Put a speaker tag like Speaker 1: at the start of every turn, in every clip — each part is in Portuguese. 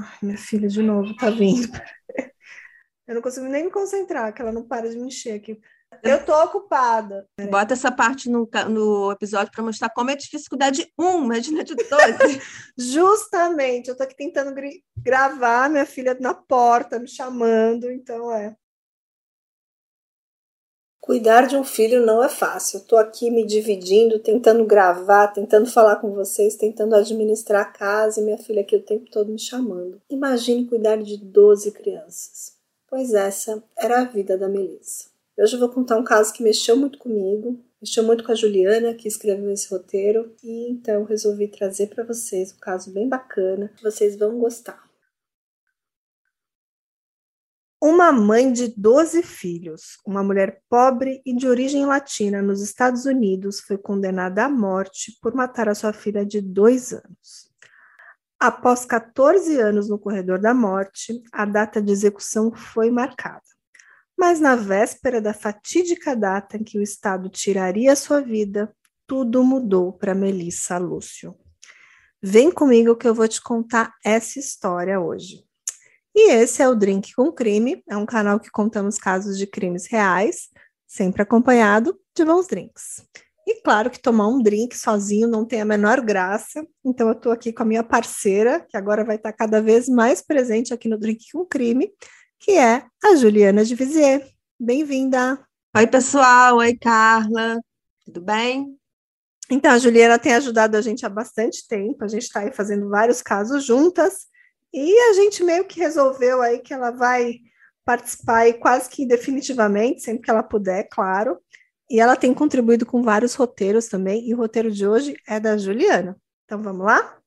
Speaker 1: Ai, minha filha de novo tá vindo. Eu não consigo nem me concentrar, que ela não para de me encher aqui. Eu tô ocupada.
Speaker 2: Bota essa parte no, no episódio para mostrar como é dificuldade 1, imagina de 12.
Speaker 1: Justamente, eu tô aqui tentando gravar, minha filha na porta me chamando, então é. Cuidar de um filho não é fácil. Tô aqui me dividindo, tentando gravar, tentando falar com vocês, tentando administrar a casa e minha filha aqui o tempo todo me chamando. Imagine cuidar de 12 crianças pois essa era a vida da Melissa. Hoje eu vou contar um caso que mexeu muito comigo, mexeu muito com a Juliana, que escreveu esse roteiro, e então resolvi trazer para vocês um caso bem bacana, que vocês vão gostar. Uma mãe de 12 filhos, uma mulher pobre e de origem latina nos Estados Unidos, foi condenada à morte por matar a sua filha de dois anos. Após 14 anos no corredor da morte, a data de execução foi marcada. Mas na véspera da fatídica data em que o Estado tiraria sua vida, tudo mudou para Melissa Lúcio. Vem comigo que eu vou te contar essa história hoje. E esse é o Drink com Crime, é um canal que contamos casos de crimes reais, sempre acompanhado de bons drinks. E claro que tomar um drink sozinho não tem a menor graça. Então eu estou aqui com a minha parceira, que agora vai estar cada vez mais presente aqui no Drink com Crime, que é a Juliana de Vizier. Bem-vinda.
Speaker 2: Oi, pessoal. Oi, Carla. Tudo bem?
Speaker 1: Então, a Juliana tem ajudado a gente há bastante tempo. A gente está aí fazendo vários casos juntas. E a gente meio que resolveu aí que ela vai participar aí quase que definitivamente, sempre que ela puder, claro. E ela tem contribuído com vários roteiros também, e o roteiro de hoje é da Juliana. Então vamos lá?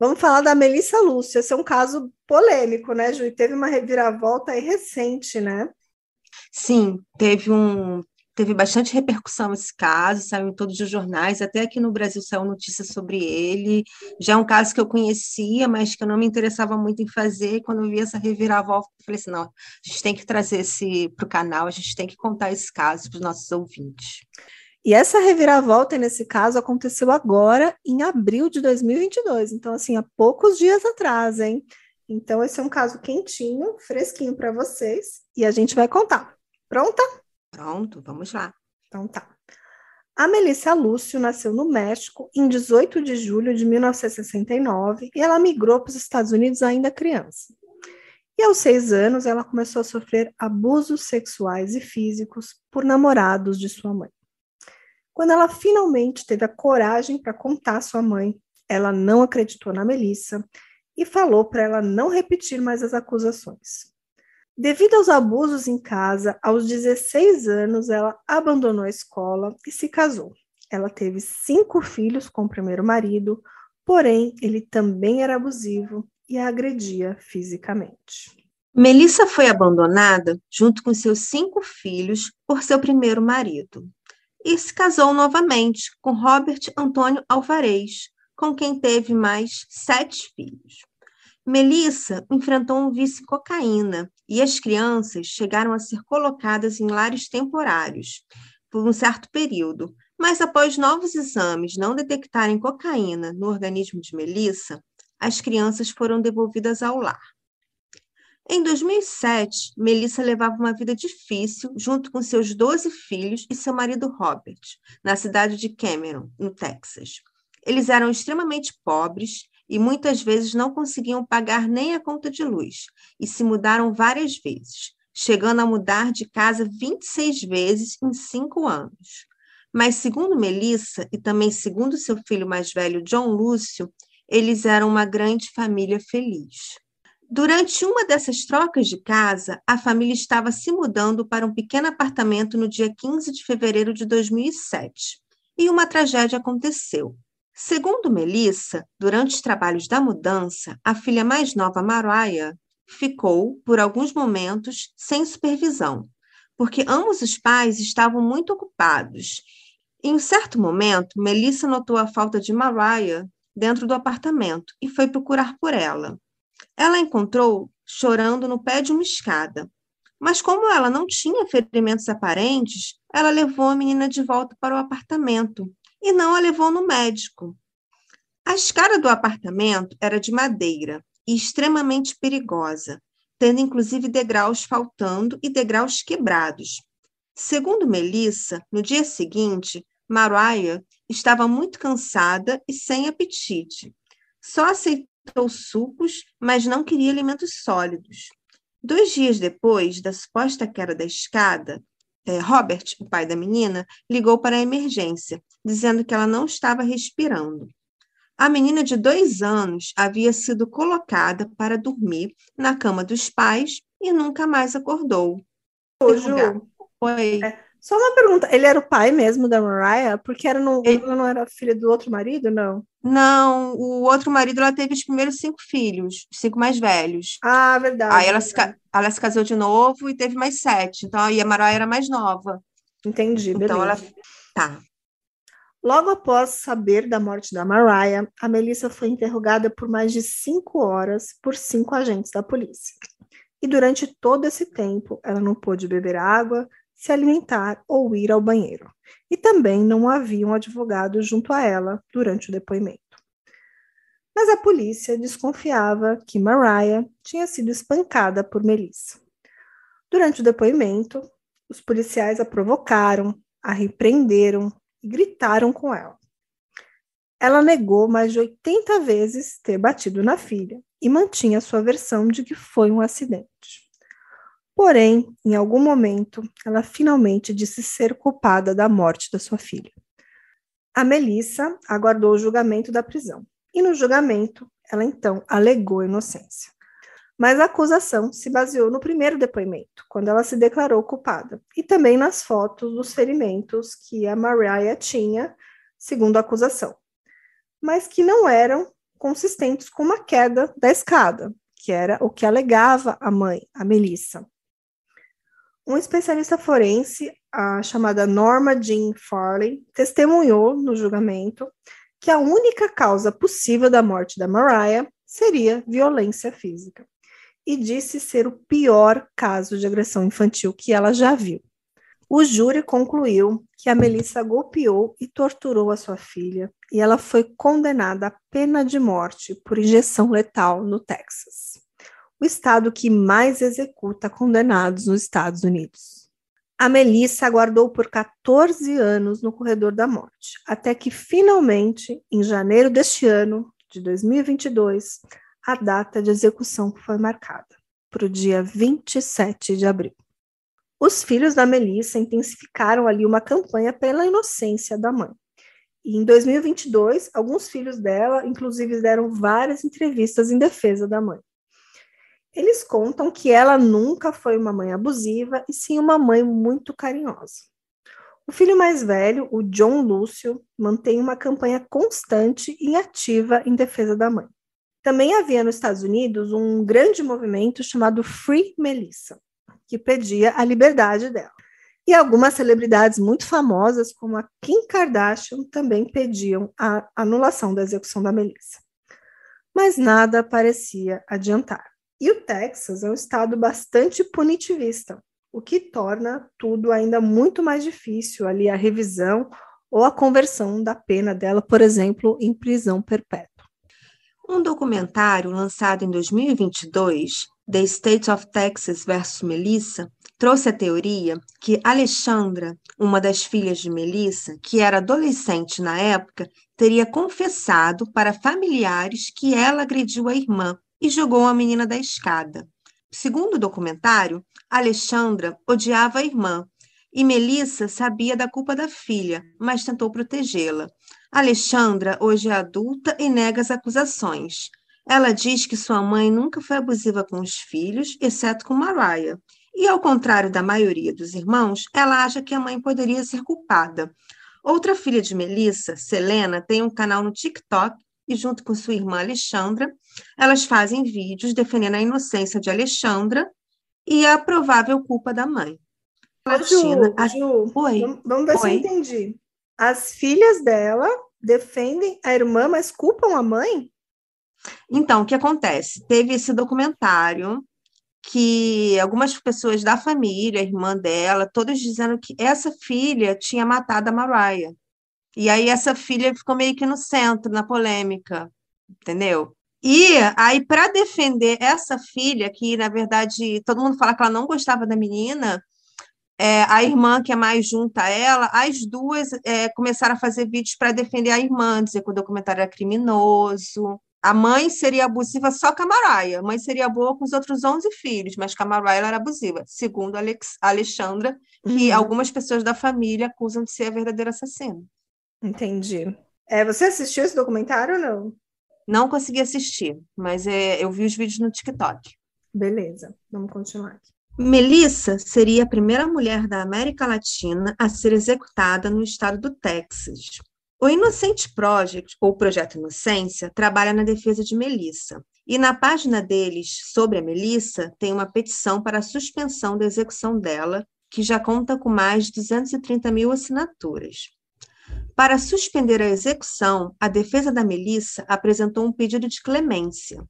Speaker 1: Vamos falar da Melissa Lúcia. Esse é um caso polêmico, né, Ju? teve uma reviravolta aí recente, né?
Speaker 2: Sim, teve um teve bastante repercussão esse caso, saiu em todos os jornais, até aqui no Brasil saiu notícia sobre ele. Já é um caso que eu conhecia, mas que eu não me interessava muito em fazer. Quando eu vi essa reviravolta, eu falei assim: não, a gente tem que trazer esse para o canal, a gente tem que contar esse caso para os nossos ouvintes.
Speaker 1: E essa reviravolta nesse caso aconteceu agora, em abril de 2022. Então, assim, há poucos dias atrás, hein? Então, esse é um caso quentinho, fresquinho para vocês, e a gente vai contar. Pronta?
Speaker 2: Pronto, vamos lá.
Speaker 1: Então tá. A Melissa Lúcio nasceu no México em 18 de julho de 1969 e ela migrou para os Estados Unidos ainda criança. E aos seis anos, ela começou a sofrer abusos sexuais e físicos por namorados de sua mãe. Quando ela finalmente teve a coragem para contar à sua mãe, ela não acreditou na Melissa e falou para ela não repetir mais as acusações. Devido aos abusos em casa, aos 16 anos, ela abandonou a escola e se casou. Ela teve cinco filhos com o primeiro marido, porém, ele também era abusivo e a agredia fisicamente.
Speaker 2: Melissa foi abandonada junto com seus cinco filhos por seu primeiro marido e se casou novamente com Robert Antônio Alvarez, com quem teve mais sete filhos. Melissa enfrentou um vício cocaína e as crianças chegaram a ser colocadas em lares temporários por um certo período, mas após novos exames não detectarem cocaína no organismo de Melissa, as crianças foram devolvidas ao lar. Em 2007, Melissa levava uma vida difícil junto com seus 12 filhos e seu marido Robert, na cidade de Cameron, no Texas. Eles eram extremamente pobres e muitas vezes não conseguiam pagar nem a conta de luz e se mudaram várias vezes, chegando a mudar de casa 26 vezes em cinco anos. Mas, segundo Melissa e também segundo seu filho mais velho, John Lúcio, eles eram uma grande família feliz. Durante uma dessas trocas de casa, a família estava se mudando para um pequeno apartamento no dia 15 de fevereiro de 2007. E uma tragédia aconteceu. Segundo Melissa, durante os trabalhos da mudança, a filha mais nova, Mariah, ficou, por alguns momentos, sem supervisão, porque ambos os pais estavam muito ocupados. Em um certo momento, Melissa notou a falta de Mariah dentro do apartamento e foi procurar por ela. Ela a encontrou chorando no pé de uma escada. Mas como ela não tinha ferimentos aparentes, ela levou a menina de volta para o apartamento e não a levou no médico. A escada do apartamento era de madeira e extremamente perigosa, tendo inclusive degraus faltando e degraus quebrados. Segundo Melissa, no dia seguinte, Mariah estava muito cansada e sem apetite. Só aceitou sucos, mas não queria alimentos sólidos. Dois dias depois da suposta queda da escada, Robert, o pai da menina, ligou para a emergência, dizendo que ela não estava respirando. A menina de dois anos havia sido colocada para dormir na cama dos pais e nunca mais acordou.
Speaker 1: Ô, Ju, Oi. É, só uma pergunta, ele era o pai mesmo da Mariah? Porque era no, ele... ela não era filha do outro marido, não?
Speaker 2: Não, o outro marido ela teve os primeiros cinco filhos, cinco mais velhos.
Speaker 1: Ah, verdade.
Speaker 2: Aí ela se, ela se casou de novo e teve mais sete. Então, aí a Mariah era mais nova.
Speaker 1: Entendi,
Speaker 2: então,
Speaker 1: beleza.
Speaker 2: Ela... Tá.
Speaker 1: Logo após saber da morte da Mariah, a Melissa foi interrogada por mais de cinco horas por cinco agentes da polícia. E durante todo esse tempo, ela não pôde beber água, se alimentar ou ir ao banheiro. E também não havia um advogado junto a ela durante o depoimento. Mas a polícia desconfiava que Mariah tinha sido espancada por Melissa. Durante o depoimento, os policiais a provocaram, a repreenderam e gritaram com ela. Ela negou mais de 80 vezes ter batido na filha e mantinha sua versão de que foi um acidente. Porém, em algum momento, ela finalmente disse ser culpada da morte da sua filha. A Melissa aguardou o julgamento da prisão, e no julgamento, ela então alegou inocência. Mas a acusação se baseou no primeiro depoimento, quando ela se declarou culpada, e também nas fotos dos ferimentos que a Mariah tinha, segundo a acusação, mas que não eram consistentes com uma queda da escada, que era o que alegava a mãe, a Melissa. Um especialista forense, a chamada Norma Jean Farley, testemunhou no julgamento que a única causa possível da morte da Mariah seria violência física, e disse ser o pior caso de agressão infantil que ela já viu. O júri concluiu que a Melissa golpeou e torturou a sua filha, e ela foi condenada à pena de morte por injeção letal no Texas o estado que mais executa condenados nos Estados Unidos. A Melissa aguardou por 14 anos no corredor da morte, até que finalmente, em janeiro deste ano, de 2022, a data de execução foi marcada para o dia 27 de abril. Os filhos da Melissa intensificaram ali uma campanha pela inocência da mãe. E em 2022, alguns filhos dela, inclusive, deram várias entrevistas em defesa da mãe. Eles contam que ela nunca foi uma mãe abusiva e sim uma mãe muito carinhosa. O filho mais velho, o John Lúcio, mantém uma campanha constante e ativa em defesa da mãe. Também havia nos Estados Unidos um grande movimento chamado Free Melissa, que pedia a liberdade dela. E algumas celebridades muito famosas, como a Kim Kardashian, também pediam a anulação da execução da Melissa. Mas nada parecia adiantar. E o Texas é um estado bastante punitivista, o que torna tudo ainda muito mais difícil ali a revisão ou a conversão da pena dela, por exemplo, em prisão perpétua.
Speaker 2: Um documentário lançado em 2022, The State of Texas versus Melissa, trouxe a teoria que Alexandra, uma das filhas de Melissa, que era adolescente na época, teria confessado para familiares que ela agrediu a irmã e jogou a menina da escada. Segundo o documentário, Alexandra odiava a irmã e Melissa sabia da culpa da filha, mas tentou protegê-la. Alexandra hoje é adulta e nega as acusações. Ela diz que sua mãe nunca foi abusiva com os filhos, exceto com Mariah. E, ao contrário da maioria dos irmãos, ela acha que a mãe poderia ser culpada. Outra filha de Melissa, Selena, tem um canal no TikTok e, junto com sua irmã Alexandra, elas fazem vídeos defendendo a inocência de Alexandra e a provável culpa da mãe.
Speaker 1: Ju, a... Ju, Oi. Vamos ver Oi. se eu entendi. As filhas dela defendem a irmã, mas culpam a mãe?
Speaker 2: Então, o que acontece? Teve esse documentário que algumas pessoas da família, a irmã dela, todos dizendo que essa filha tinha matado a Mariah. E aí essa filha ficou meio que no centro, na polêmica, entendeu? E aí, para defender essa filha, que na verdade todo mundo fala que ela não gostava da menina, é, a irmã que é mais junta a ela, as duas é, começaram a fazer vídeos para defender a irmã, dizer que o documentário era criminoso. A mãe seria abusiva só com a Mariah. A mãe seria boa com os outros 11 filhos, mas com a Mariah era abusiva, segundo a Alex, a Alexandra, que uhum. algumas pessoas da família acusam de ser a verdadeira assassina.
Speaker 1: Entendi. É, você assistiu esse documentário ou não?
Speaker 2: Não consegui assistir, mas é, eu vi os vídeos no TikTok.
Speaker 1: Beleza, vamos continuar aqui.
Speaker 2: Melissa seria a primeira mulher da América Latina a ser executada no estado do Texas. O Innocent Project, ou Projeto Inocência, trabalha na defesa de Melissa. E na página deles sobre a Melissa, tem uma petição para a suspensão da execução dela, que já conta com mais de 230 mil assinaturas. Para suspender a execução, a defesa da Melissa apresentou um pedido de clemência.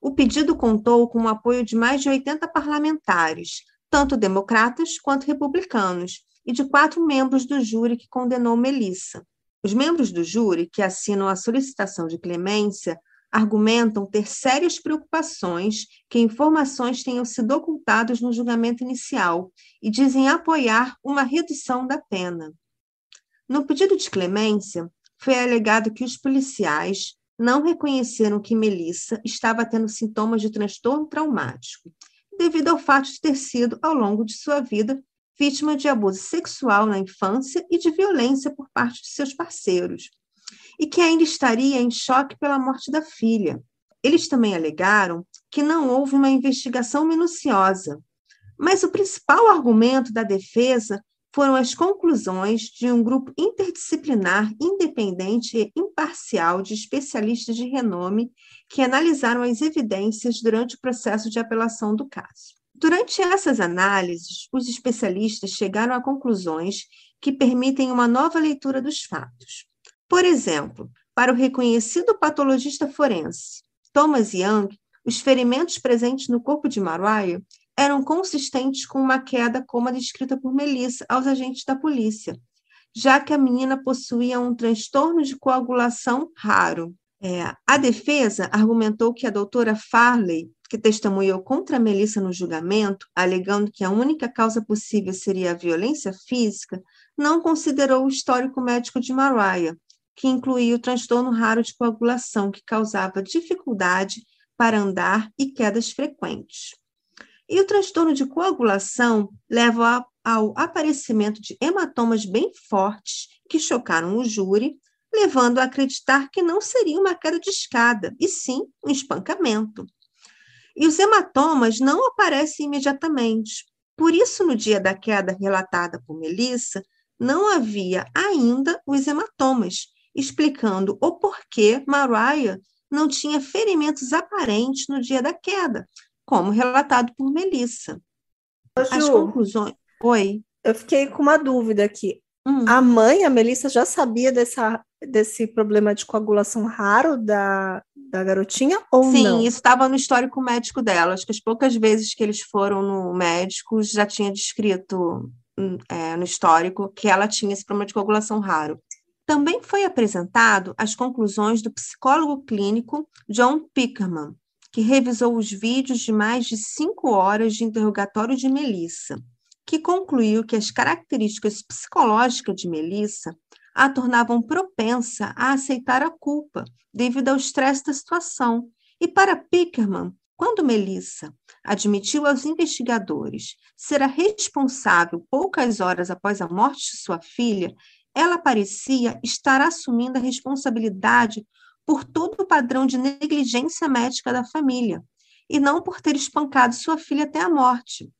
Speaker 2: O pedido contou com o apoio de mais de 80 parlamentares, tanto democratas quanto republicanos, e de quatro membros do júri que condenou Melissa. Os membros do júri que assinam a solicitação de clemência argumentam ter sérias preocupações que informações tenham sido ocultadas no julgamento inicial e dizem apoiar uma redução da pena. No pedido de clemência, foi alegado que os policiais não reconheceram que Melissa estava tendo sintomas de transtorno traumático, devido ao fato de ter sido, ao longo de sua vida, vítima de abuso sexual na infância e de violência por parte de seus parceiros, e que ainda estaria em choque pela morte da filha. Eles também alegaram que não houve uma investigação minuciosa, mas o principal argumento da defesa foram as conclusões de um grupo interdisciplinar, independente e imparcial de especialistas de renome que analisaram as evidências durante o processo de apelação do caso. Durante essas análises, os especialistas chegaram a conclusões que permitem uma nova leitura dos fatos. Por exemplo, para o reconhecido patologista forense Thomas Young, os ferimentos presentes no corpo de Mariah eram consistentes com uma queda como a descrita por Melissa aos agentes da polícia, já que a menina possuía um transtorno de coagulação raro. É, a defesa argumentou que a doutora Farley, que testemunhou contra Melissa no julgamento, alegando que a única causa possível seria a violência física, não considerou o histórico médico de Mariah, que incluía o transtorno raro de coagulação, que causava dificuldade para andar e quedas frequentes. E o transtorno de coagulação leva ao aparecimento de hematomas bem fortes que chocaram o júri, levando a acreditar que não seria uma queda de escada, e sim um espancamento. E os hematomas não aparecem imediatamente. Por isso, no dia da queda relatada por Melissa, não havia ainda os hematomas, explicando o porquê Mariah não tinha ferimentos aparentes no dia da queda, como relatado por Melissa. As conclusões. Oi.
Speaker 1: Eu fiquei com uma dúvida aqui. Hum. A mãe, a Melissa, já sabia dessa, desse problema de coagulação raro da, da garotinha ou
Speaker 2: Sim,
Speaker 1: não?
Speaker 2: Sim, isso estava no histórico médico dela. Acho que as poucas vezes que eles foram no médico já tinha descrito hum, é, no histórico que ela tinha esse problema de coagulação raro. Também foi apresentado as conclusões do psicólogo clínico John Pickerman, que revisou os vídeos de mais de cinco horas de interrogatório de Melissa, que concluiu que as características psicológicas de Melissa a tornavam propensa a aceitar a culpa devido ao estresse da situação. E para Pickerman, quando Melissa admitiu aos investigadores ser a responsável poucas horas após a morte de sua filha, ela parecia estar assumindo a responsabilidade por todo o padrão de negligência médica da família, e não por ter espancado sua filha até a morte.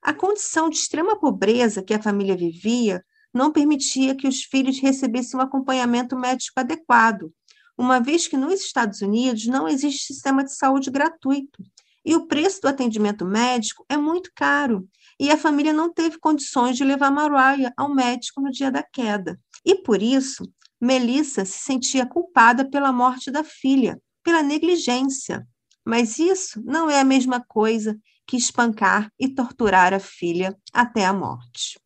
Speaker 2: A condição de extrema pobreza que a família vivia não permitia que os filhos recebessem um acompanhamento médico adequado, uma vez que nos Estados Unidos não existe sistema de saúde gratuito e o preço do atendimento médico é muito caro, e a família não teve condições de levar Mariah ao médico no dia da queda. E por isso, Melissa se sentia culpada pela morte da filha, pela negligência. Mas isso não é a mesma coisa que espancar e torturar a filha até a morte.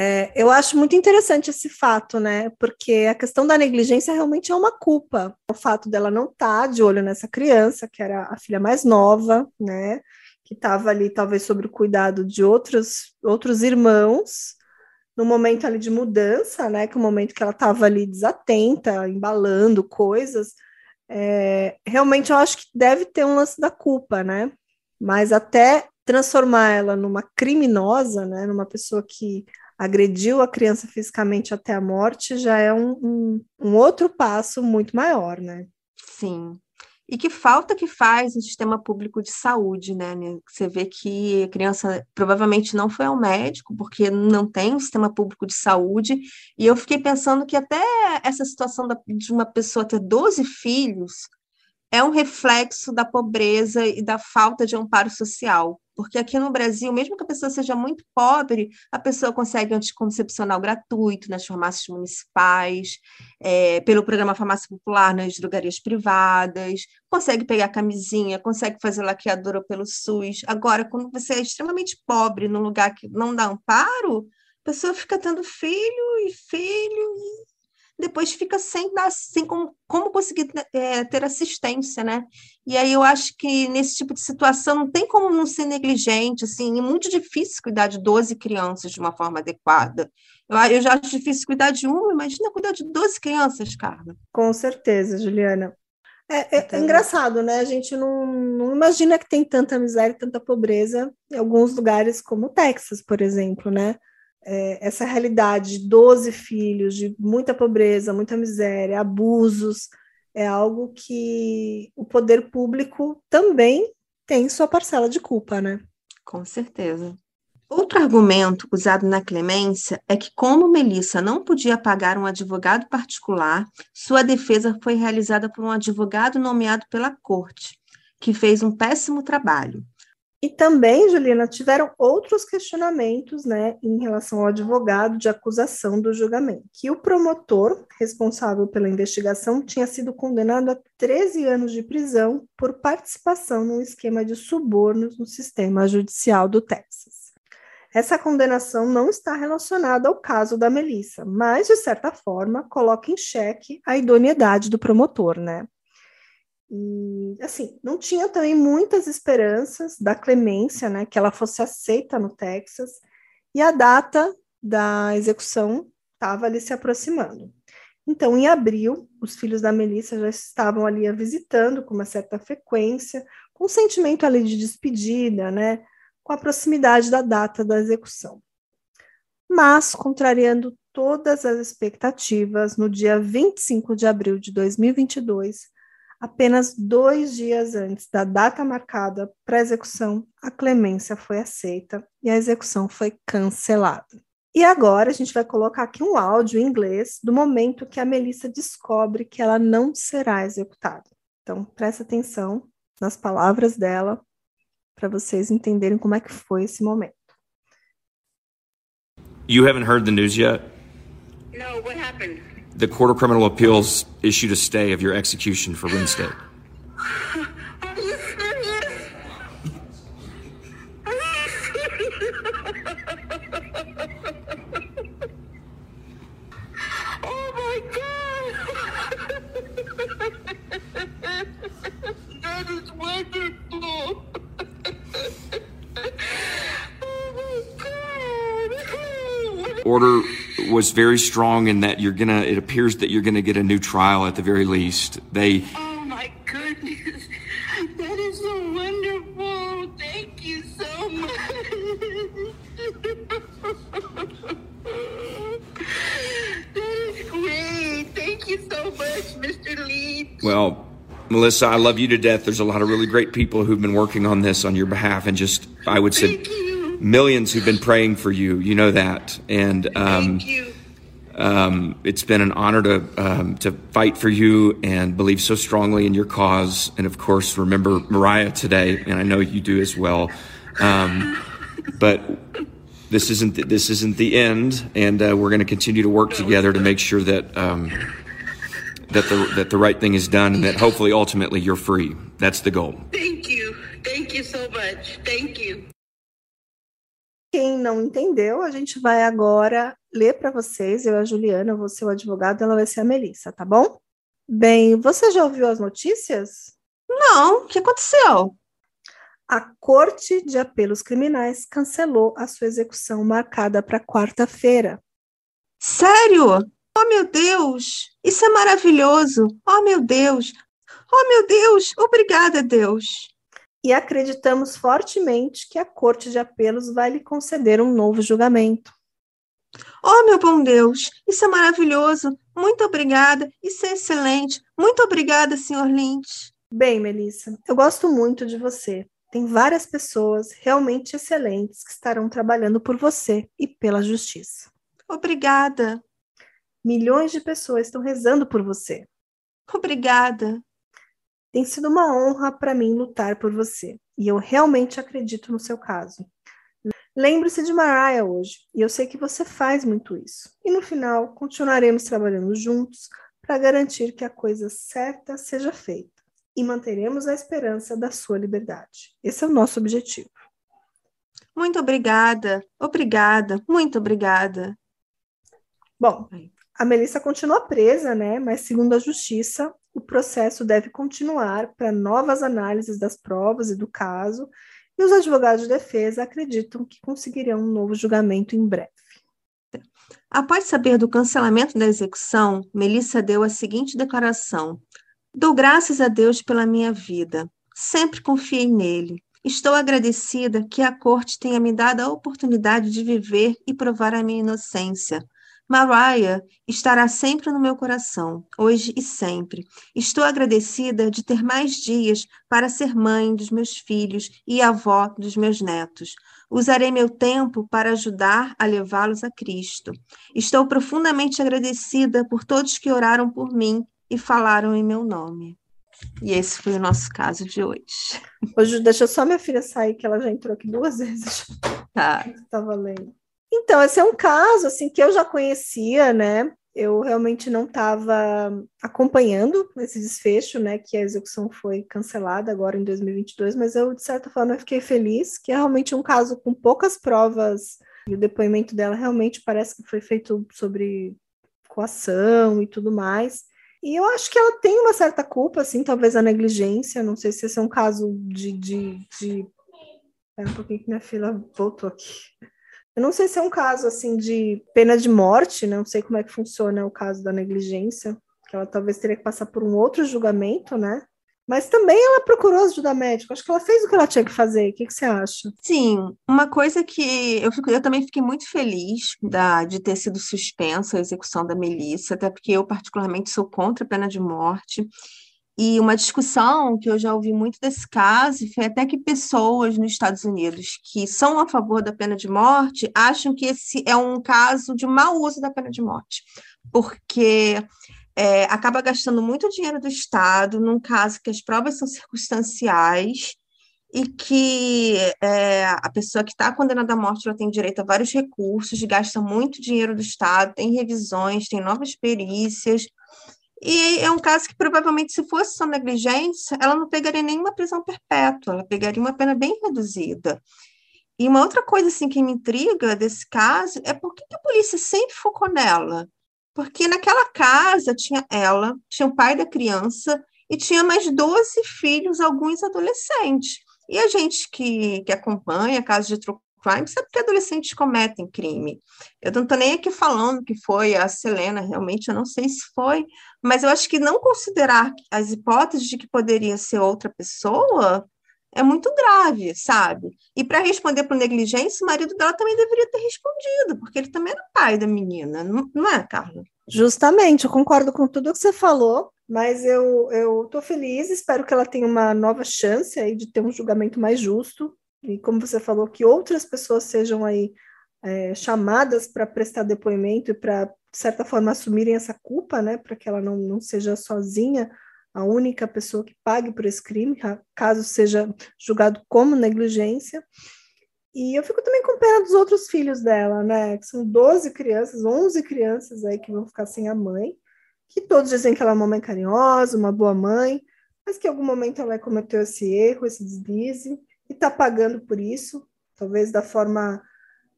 Speaker 1: É, eu acho muito interessante esse fato, né? Porque a questão da negligência realmente é uma culpa. O fato dela não estar tá de olho nessa criança, que era a filha mais nova, né? Que estava ali, talvez, sob o cuidado de outros, outros irmãos, no momento ali de mudança, né? Que é o momento que ela estava ali desatenta, embalando coisas. É, realmente eu acho que deve ter um lance da culpa, né? Mas até transformar ela numa criminosa, né? Numa pessoa que agrediu a criança fisicamente até a morte, já é um, um, um outro passo muito maior, né?
Speaker 2: Sim. E que falta que faz no sistema público de saúde, né? Você vê que a criança provavelmente não foi ao médico, porque não tem um sistema público de saúde. E eu fiquei pensando que até essa situação da, de uma pessoa ter 12 filhos é um reflexo da pobreza e da falta de amparo social. Porque aqui no Brasil, mesmo que a pessoa seja muito pobre, a pessoa consegue anticoncepcional gratuito nas farmácias municipais, é, pelo programa Farmácia Popular nas drogarias privadas, consegue pegar camisinha, consegue fazer laqueadura pelo SUS. Agora, quando você é extremamente pobre num lugar que não dá amparo, a pessoa fica tendo filho e filho e depois fica sem, sem como, como conseguir é, ter assistência, né? E aí eu acho que nesse tipo de situação não tem como não ser negligente, assim, é muito difícil cuidar de 12 crianças de uma forma adequada. Eu, eu já acho difícil cuidar de uma, imagina cuidar de 12 crianças, Carla.
Speaker 1: Com certeza, Juliana. É, é, é, engraçado, né? A gente não, não, imagina que tem tanta miséria, tanta pobreza em alguns lugares como o Texas, por exemplo, né? É, essa realidade de 12 filhos, de muita pobreza, muita miséria, abusos, é algo que o poder público também tem sua parcela de culpa, né?
Speaker 2: Com certeza. Outro argumento usado na clemência é que, como Melissa não podia pagar um advogado particular, sua defesa foi realizada por um advogado nomeado pela corte, que fez um péssimo trabalho.
Speaker 1: E também, Juliana, tiveram outros questionamentos né, em relação ao advogado de acusação do julgamento, que o promotor responsável pela investigação tinha sido condenado a 13 anos de prisão por participação num esquema de subornos no sistema judicial do Texas. Essa condenação não está relacionada ao caso da Melissa, mas, de certa forma, coloca em xeque a idoneidade do promotor, né? E, assim, não tinha também muitas esperanças da clemência, né, que ela fosse aceita no Texas, e a data da execução estava ali se aproximando. Então, em abril, os filhos da Melissa já estavam ali a visitando com uma certa frequência, com um sentimento ali de despedida, né, com a proximidade da data da execução. Mas, contrariando todas as expectativas, no dia 25 de abril de 2022, Apenas dois dias antes da data marcada para execução, a clemência foi aceita e a execução foi cancelada. E agora a gente vai colocar aqui um áudio em inglês do momento que a Melissa descobre que ela não será executada. Então, presta atenção nas palavras dela para vocês entenderem como é que foi esse momento.
Speaker 3: You haven't heard the news yet?
Speaker 4: No, what happened?
Speaker 3: The Court of Criminal Appeals issued a stay of your execution for reinstate.
Speaker 4: oh my god! that is wonderful! oh
Speaker 3: my god! Order was very strong in that you're gonna. It appears that you're gonna get a new trial at the very least. They.
Speaker 4: Oh my goodness, that is so wonderful! Thank you so much. that is great. Thank you so much, Mr. Leeds.
Speaker 3: Well. Melissa, I love you to death. There's a lot of really great people who've been working on this on your behalf, and just I would say millions who've been praying for you. You know that, and um,
Speaker 4: thank you.
Speaker 3: Um, it's been an honor to um, to fight for you and believe so strongly in your cause. And of course, remember Mariah today, and I know you do as well. Um, but this isn't the, this isn't the end, and uh, we're going to continue to work together to make sure that um, that the that the right thing is done, and that hopefully, ultimately, you're free. That's the goal.
Speaker 4: Thank you. Thank you so much. Thank you.
Speaker 1: Quem não entendeu, a gente vai agora ler para vocês. Eu a Juliana, eu vou ser o advogado, ela vai ser a Melissa, tá bom? Bem, você já ouviu as notícias?
Speaker 2: Não, o que aconteceu?
Speaker 1: A Corte de Apelos Criminais cancelou a sua execução marcada para quarta-feira.
Speaker 2: Sério? Oh, meu Deus! Isso é maravilhoso! Oh, meu Deus! Oh, meu Deus! Obrigada, Deus!
Speaker 1: E acreditamos fortemente que a Corte de Apelos vai lhe conceder um novo julgamento.
Speaker 2: Oh, meu bom Deus! Isso é maravilhoso! Muito obrigada! Isso é excelente! Muito obrigada, Sr. Lynch!
Speaker 1: Bem, Melissa, eu gosto muito de você. Tem várias pessoas realmente excelentes que estarão trabalhando por você e pela justiça.
Speaker 2: Obrigada.
Speaker 1: Milhões de pessoas estão rezando por você.
Speaker 2: Obrigada.
Speaker 1: Tem sido uma honra para mim lutar por você, e eu realmente acredito no seu caso. Lembre-se de Mariah hoje, e eu sei que você faz muito isso. E no final, continuaremos trabalhando juntos para garantir que a coisa certa seja feita e manteremos a esperança da sua liberdade. Esse é o nosso objetivo.
Speaker 2: Muito obrigada, obrigada, muito obrigada.
Speaker 1: Bom, a Melissa continua presa, né? Mas segundo a justiça, o processo deve continuar para novas análises das provas e do caso, e os advogados de defesa acreditam que conseguirão um novo julgamento em breve.
Speaker 2: Após saber do cancelamento da execução, Melissa deu a seguinte declaração: Dou graças a Deus pela minha vida. Sempre confiei nele. Estou agradecida que a corte tenha me dado a oportunidade de viver e provar a minha inocência. Mariah estará sempre no meu coração, hoje e sempre. Estou agradecida de ter mais dias para ser mãe dos meus filhos e avó dos meus netos. Usarei meu tempo para ajudar a levá-los a Cristo. Estou profundamente agradecida por todos que oraram por mim e falaram em meu nome. E esse foi o nosso caso de hoje.
Speaker 1: Hoje, deixa só minha filha sair, que ela já entrou aqui duas vezes.
Speaker 2: Tá.
Speaker 1: Estava lendo. Então, esse é um caso assim que eu já conhecia, né? Eu realmente não estava acompanhando esse desfecho, né? Que a execução foi cancelada agora em 2022, mas eu, de certa forma, fiquei feliz que é realmente um caso com poucas provas e o depoimento dela realmente parece que foi feito sobre coação e tudo mais. E eu acho que ela tem uma certa culpa, assim, talvez a negligência. Não sei se esse é um caso de. de, de... Um pouquinho que minha filha voltou aqui. Eu não sei se é um caso assim de pena de morte, né? não sei como é que funciona o caso da negligência, que ela talvez teria que passar por um outro julgamento, né? Mas também ela procurou ajuda médica. Acho que ela fez o que ela tinha que fazer. O que, que você acha?
Speaker 2: Sim, uma coisa que eu, fico, eu também fiquei muito feliz da, de ter sido suspensa a execução da Melissa, até porque eu, particularmente, sou contra a pena de morte. E uma discussão que eu já ouvi muito desse caso foi até que pessoas nos Estados Unidos que são a favor da pena de morte acham que esse é um caso de mau uso da pena de morte, porque é, acaba gastando muito dinheiro do Estado num caso que as provas são circunstanciais e que é, a pessoa que está condenada à morte ela tem direito a vários recursos, gasta muito dinheiro do Estado, tem revisões, tem novas perícias, e é um caso que provavelmente, se fosse só negligência, ela não pegaria nenhuma prisão perpétua, ela pegaria uma pena bem reduzida. E uma outra coisa assim que me intriga desse caso é por que a polícia sempre focou nela? Porque naquela casa tinha ela, tinha o pai da criança e tinha mais 12 filhos, alguns adolescentes. E a gente que, que acompanha casos de true crime sabe que adolescentes cometem crime. Eu não estou nem aqui falando que foi a Selena, realmente eu não sei se foi, mas eu acho que não considerar as hipóteses de que poderia ser outra pessoa é muito grave, sabe? E para responder por negligência, o marido dela também deveria ter respondido, porque ele também era pai da menina, não, é, Carla?
Speaker 1: Justamente, eu concordo com tudo que você falou, mas eu estou feliz, espero que ela tenha uma nova chance aí de ter um julgamento mais justo, e como você falou, que outras pessoas sejam aí é, chamadas para prestar depoimento e para, de certa forma, assumirem essa culpa, né, para que ela não, não seja sozinha a única pessoa que pague por esse crime, caso seja julgado como negligência. E eu fico também com pena dos outros filhos dela, né, que são 12 crianças, 11 crianças aí que vão ficar sem a mãe, que todos dizem que ela é uma mãe carinhosa, uma boa mãe, mas que em algum momento ela cometeu esse erro, esse deslize, está pagando por isso, talvez da forma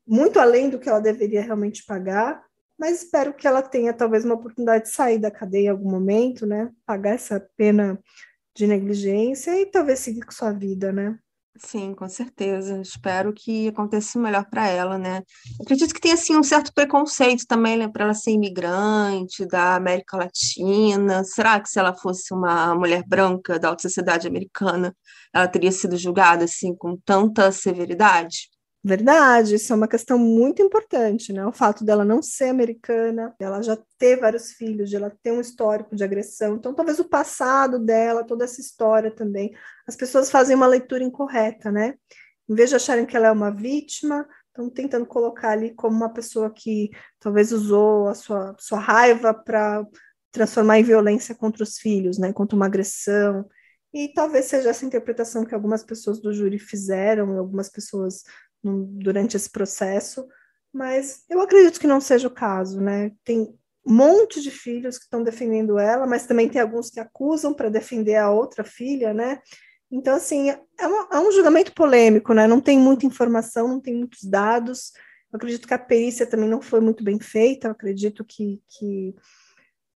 Speaker 1: muito além do que ela deveria realmente pagar, mas espero que ela tenha talvez uma oportunidade de sair da cadeia em algum momento, né? Pagar essa pena de negligência e talvez seguir com sua vida, né?
Speaker 2: Sim, com certeza. Espero que aconteça o melhor para ela, né? Acredito que tem assim um certo preconceito também, né, para ela ser imigrante da América Latina. Será que se ela fosse uma mulher branca da alta sociedade americana, ela teria sido julgada assim com tanta severidade?
Speaker 1: Verdade, isso é uma questão muito importante, né? O fato dela não ser americana, ela já ter vários filhos, de ela ter um histórico de agressão. Então, talvez o passado dela, toda essa história também, as pessoas fazem uma leitura incorreta, né? Em vez de acharem que ela é uma vítima, estão tentando colocar ali como uma pessoa que talvez usou a sua, sua raiva para transformar em violência contra os filhos, né? Contra uma agressão. E talvez seja essa interpretação que algumas pessoas do júri fizeram, algumas pessoas durante esse processo, mas eu acredito que não seja o caso, né? Tem um monte de filhos que estão defendendo ela, mas também tem alguns que acusam para defender a outra filha, né? Então, assim, é, uma, é, um julgamento polêmico, né? Não tem muita informação, não tem muitos dados. Eu acredito que a perícia também não foi muito bem feita, eu acredito que, que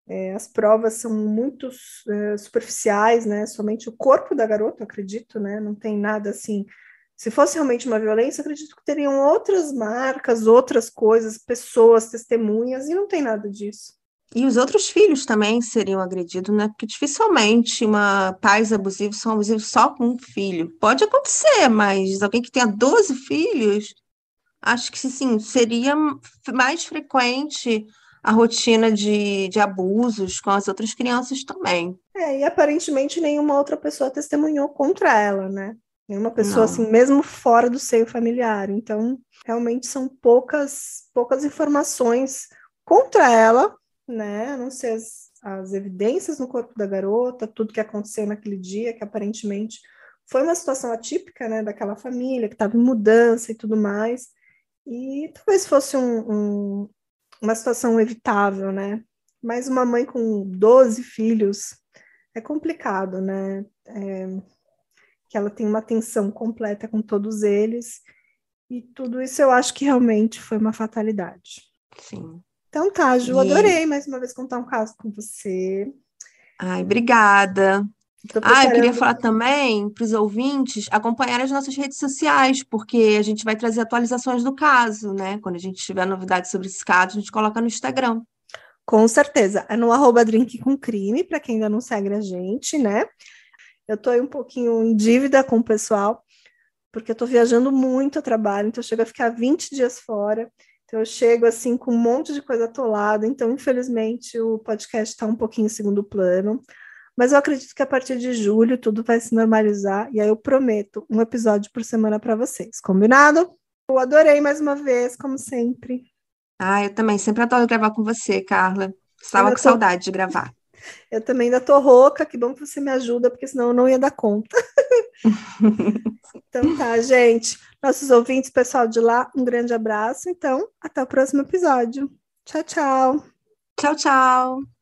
Speaker 1: é, as provas são muito é, superficiais, né? Somente o corpo da garota, acredito, né? Não tem nada assim se fosse realmente uma violência, acredito que teriam outras marcas, outras coisas, pessoas, testemunhas, e não tem nada disso.
Speaker 2: E os outros filhos também seriam agredidos, né? Porque dificilmente uma pais abusivos são abusivos só com um filho. Pode acontecer, mas alguém que tenha 12 filhos, acho que sim, seria mais frequente a rotina de, de abusos com as outras crianças também.
Speaker 1: É, e aparentemente nenhuma outra pessoa testemunhou contra ela, né? Nenhuma pessoa Não. assim, mesmo fora do seio familiar. Então, realmente são poucas, poucas informações contra ela, né? A não ser as, as evidências no corpo da garota, tudo que aconteceu naquele dia, que aparentemente foi uma situação atípica, né, daquela família que estava em mudança e tudo mais. E talvez fosse um, um, uma situação evitável, né? Mas uma mãe com 12 filhos é complicado, né? É, que ela tem uma atenção completa com todos eles. E tudo isso eu acho que realmente foi uma fatalidade.
Speaker 2: Sim.
Speaker 1: Então tá, Ju, adorei mais uma vez contar um caso com você.
Speaker 2: Ai, obrigada. Ah, eu queria falar também para os ouvintes acompanhar as nossas redes sociais, porque a gente vai trazer atualizações do caso, né? Quando a gente tiver novidades sobre esse caso, a gente coloca no Instagram.
Speaker 1: Com certeza. É no arroba drink com crime, para quem ainda não segue a gente, né? Eu estou um pouquinho em dívida com o pessoal, porque eu estou viajando muito a trabalho, então eu chego a ficar 20 dias fora. Então eu chego assim com um monte de coisa atolada, então infelizmente o podcast está um pouquinho em segundo plano. Mas eu acredito que a partir de julho tudo vai se normalizar e aí eu prometo um episódio por semana para vocês. Combinado? Eu adorei mais uma vez, como sempre.
Speaker 2: Ah, eu também sempre adoro gravar com você, Carla. Estava com tô... saudade de gravar.
Speaker 1: Eu também ainda tô rouca, que bom que você me ajuda, porque senão eu não ia dar conta. então tá, gente. Nossos ouvintes, pessoal de lá, um grande abraço. Então, até o próximo episódio. Tchau, tchau.
Speaker 2: Tchau, tchau.